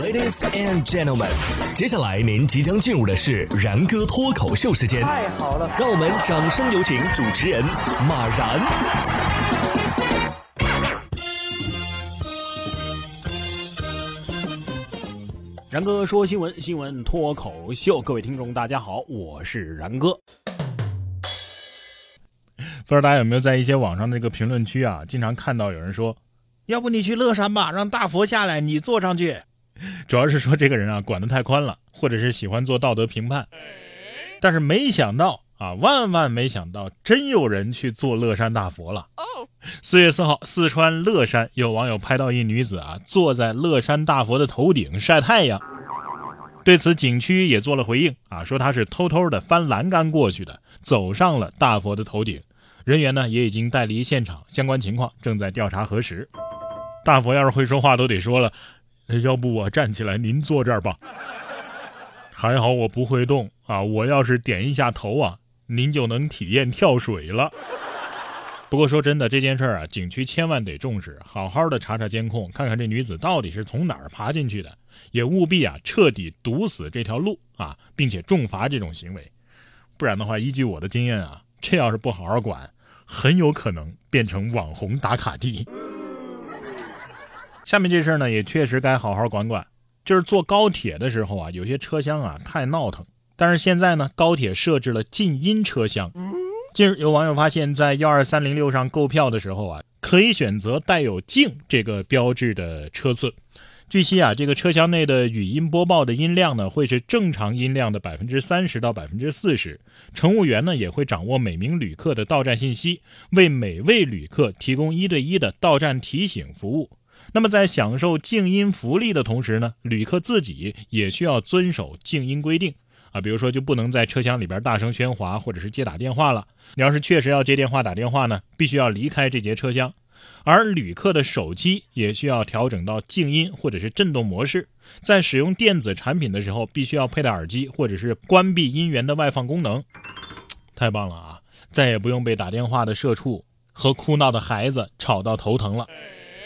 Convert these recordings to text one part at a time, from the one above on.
Ladies and gentlemen，接下来您即将进入的是然哥脱口秀时间。太好了，让我们掌声有请主持人马然。然哥说新闻，新闻脱口秀，各位听众大家好，我是然哥。不知道大家有没有在一些网上那个评论区啊，经常看到有人说，要不你去乐山吧，让大佛下来，你坐上去。主要是说这个人啊管得太宽了，或者是喜欢做道德评判。但是没想到啊，万万没想到，真有人去做乐山大佛了。四月四号，四川乐山有网友拍到一女子啊坐在乐山大佛的头顶晒太阳。对此，景区也做了回应啊，说她是偷偷的翻栏杆过去的，走上了大佛的头顶。人员呢也已经带离现场，相关情况正在调查核实。大佛要是会说话，都得说了，要不我站起来，您坐这儿吧。还好我不会动啊，我要是点一下头啊，您就能体验跳水了。不过说真的，这件事儿啊，景区千万得重视，好好的查查监控，看看这女子到底是从哪儿爬进去的，也务必啊彻底堵死这条路啊，并且重罚这种行为。不然的话，依据我的经验啊。这要是不好好管，很有可能变成网红打卡地。下面这事儿呢，也确实该好好管管。就是坐高铁的时候啊，有些车厢啊太闹腾。但是现在呢，高铁设置了静音车厢。近日有网友发现，在幺二三零六上购票的时候啊，可以选择带有“静”这个标志的车次。据悉啊，这个车厢内的语音播报的音量呢，会是正常音量的百分之三十到百分之四十。乘务员呢，也会掌握每名旅客的到站信息，为每位旅客提供一对一的到站提醒服务。那么在享受静音福利的同时呢，旅客自己也需要遵守静音规定啊，比如说就不能在车厢里边大声喧哗，或者是接打电话了。你要是确实要接电话打电话呢，必须要离开这节车厢。而旅客的手机也需要调整到静音或者是震动模式，在使用电子产品的时候，必须要佩戴耳机或者是关闭音源的外放功能。太棒了啊！再也不用被打电话的社畜和哭闹的孩子吵到头疼了。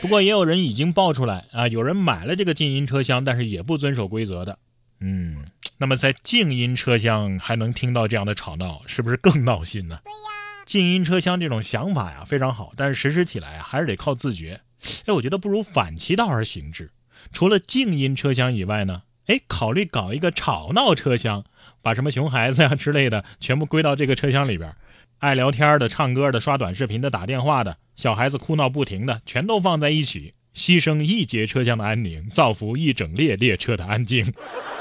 不过也有人已经爆出来啊，有人买了这个静音车厢，但是也不遵守规则的。嗯，那么在静音车厢还能听到这样的吵闹，是不是更闹心呢？对呀。静音车厢这种想法呀非常好，但是实施起来啊还是得靠自觉。哎，我觉得不如反其道而行之。除了静音车厢以外呢，哎，考虑搞一个吵闹车厢，把什么熊孩子呀之类的全部归到这个车厢里边。爱聊天的、唱歌的、刷短视频的、打电话的、小孩子哭闹不停的，全都放在一起，牺牲一节车厢的安宁，造福一整列列车的安静。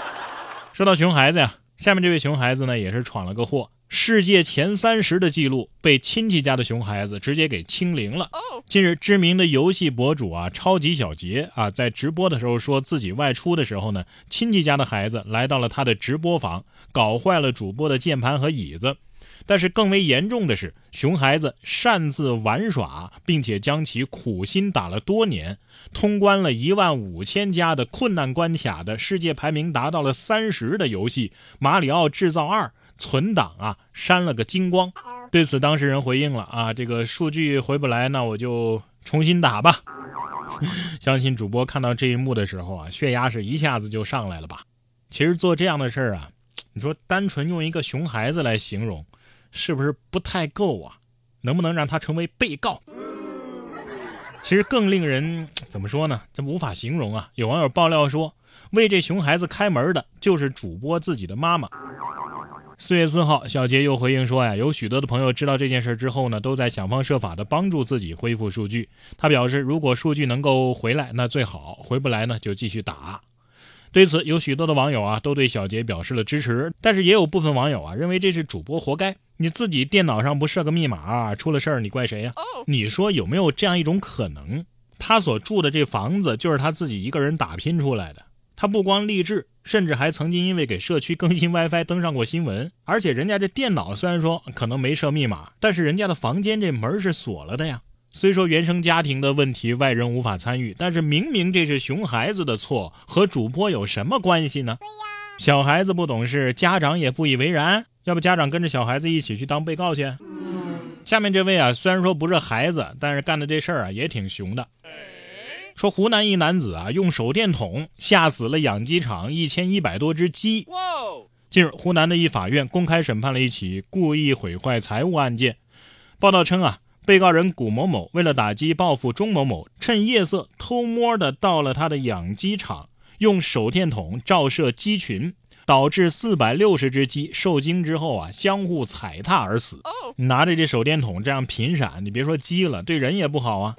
说到熊孩子呀，下面这位熊孩子呢也是闯了个祸。世界前三十的记录被亲戚家的熊孩子直接给清零了。近日，知名的游戏博主啊，超级小杰啊，在直播的时候说自己外出的时候呢，亲戚家的孩子来到了他的直播房，搞坏了主播的键盘和椅子。但是更为严重的是，熊孩子擅自玩耍，并且将其苦心打了多年，通关了一万五千家的困难关卡的世界排名达到了三十的游戏《马里奥制造二》。存档啊，删了个精光。对此，当事人回应了啊，这个数据回不来，那我就重新打吧。相信主播看到这一幕的时候啊，血压是一下子就上来了吧？其实做这样的事儿啊，你说单纯用一个熊孩子来形容，是不是不太够啊？能不能让他成为被告？其实更令人怎么说呢？这无法形容啊！有网友爆料说，为这熊孩子开门的就是主播自己的妈妈。四月四号，小杰又回应说呀，有许多的朋友知道这件事之后呢，都在想方设法的帮助自己恢复数据。他表示，如果数据能够回来，那最好；回不来呢，就继续打。对此，有许多的网友啊，都对小杰表示了支持。但是也有部分网友啊，认为这是主播活该。你自己电脑上不设个密码，出了事儿你怪谁呀？你说有没有这样一种可能？他所住的这房子就是他自己一个人打拼出来的。他不光励志。甚至还曾经因为给社区更新 WiFi 登上过新闻，而且人家这电脑虽然说可能没设密码，但是人家的房间这门是锁了的呀。虽说原生家庭的问题外人无法参与，但是明明这是熊孩子的错，和主播有什么关系呢？对呀，小孩子不懂事，家长也不以为然，要不家长跟着小孩子一起去当被告去？下面这位啊，虽然说不是孩子，但是干的这事儿啊也挺熊的。说湖南一男子啊用手电筒吓死了养鸡场一千一百多只鸡。近日，湖南的一法院公开审判了一起故意毁坏财物案件。报道称啊，被告人古某某为了打击报复钟某某，趁夜色偷摸的到了他的养鸡场，用手电筒照射鸡群。导致四百六十只鸡受惊之后啊，相互踩踏而死。拿着这手电筒这样频闪，你别说鸡了，对人也不好啊。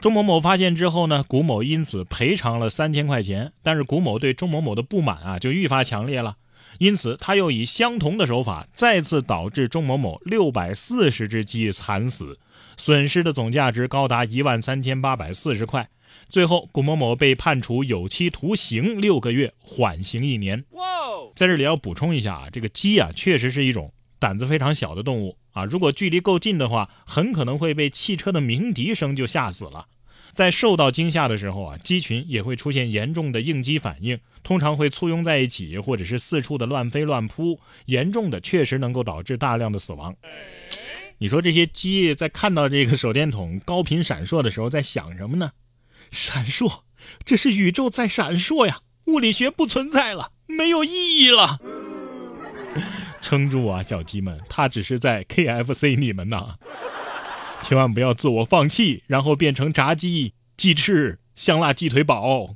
钟某某发现之后呢，古某因此赔偿了三千块钱。但是古某对钟某某的不满啊，就愈发强烈了。因此他又以相同的手法，再次导致钟某某六百四十只鸡惨死，损失的总价值高达一万三千八百四十块。最后，古某某被判处有期徒刑六个月，缓刑一年。在这里要补充一下啊，这个鸡啊，确实是一种胆子非常小的动物啊。如果距离够近的话，很可能会被汽车的鸣笛声就吓死了。在受到惊吓的时候啊，鸡群也会出现严重的应激反应，通常会簇拥在一起，或者是四处的乱飞乱扑，严重的确实能够导致大量的死亡。你说这些鸡在看到这个手电筒高频闪烁的时候，在想什么呢？闪烁，这是宇宙在闪烁呀！物理学不存在了，没有意义了。撑住啊，小鸡们，它只是在 KFC 你们呐，千万不要自我放弃，然后变成炸鸡、鸡翅、香辣鸡腿堡。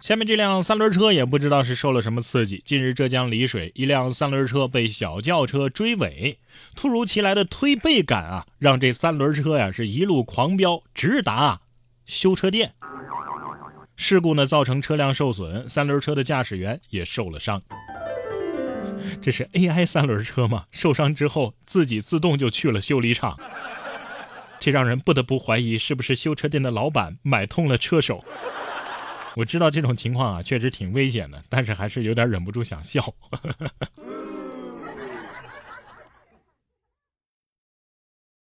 下面这辆三轮车也不知道是受了什么刺激，近日浙江丽水一辆三轮车被小轿车追尾，突如其来的推背感啊，让这三轮车呀是一路狂飙，直达修车店。事故呢造成车辆受损，三轮车的驾驶员也受了伤。这是 AI 三轮车吗？受伤之后自己自动就去了修理厂，这让人不得不怀疑是不是修车店的老板买通了车手。我知道这种情况啊确实挺危险的，但是还是有点忍不住想笑。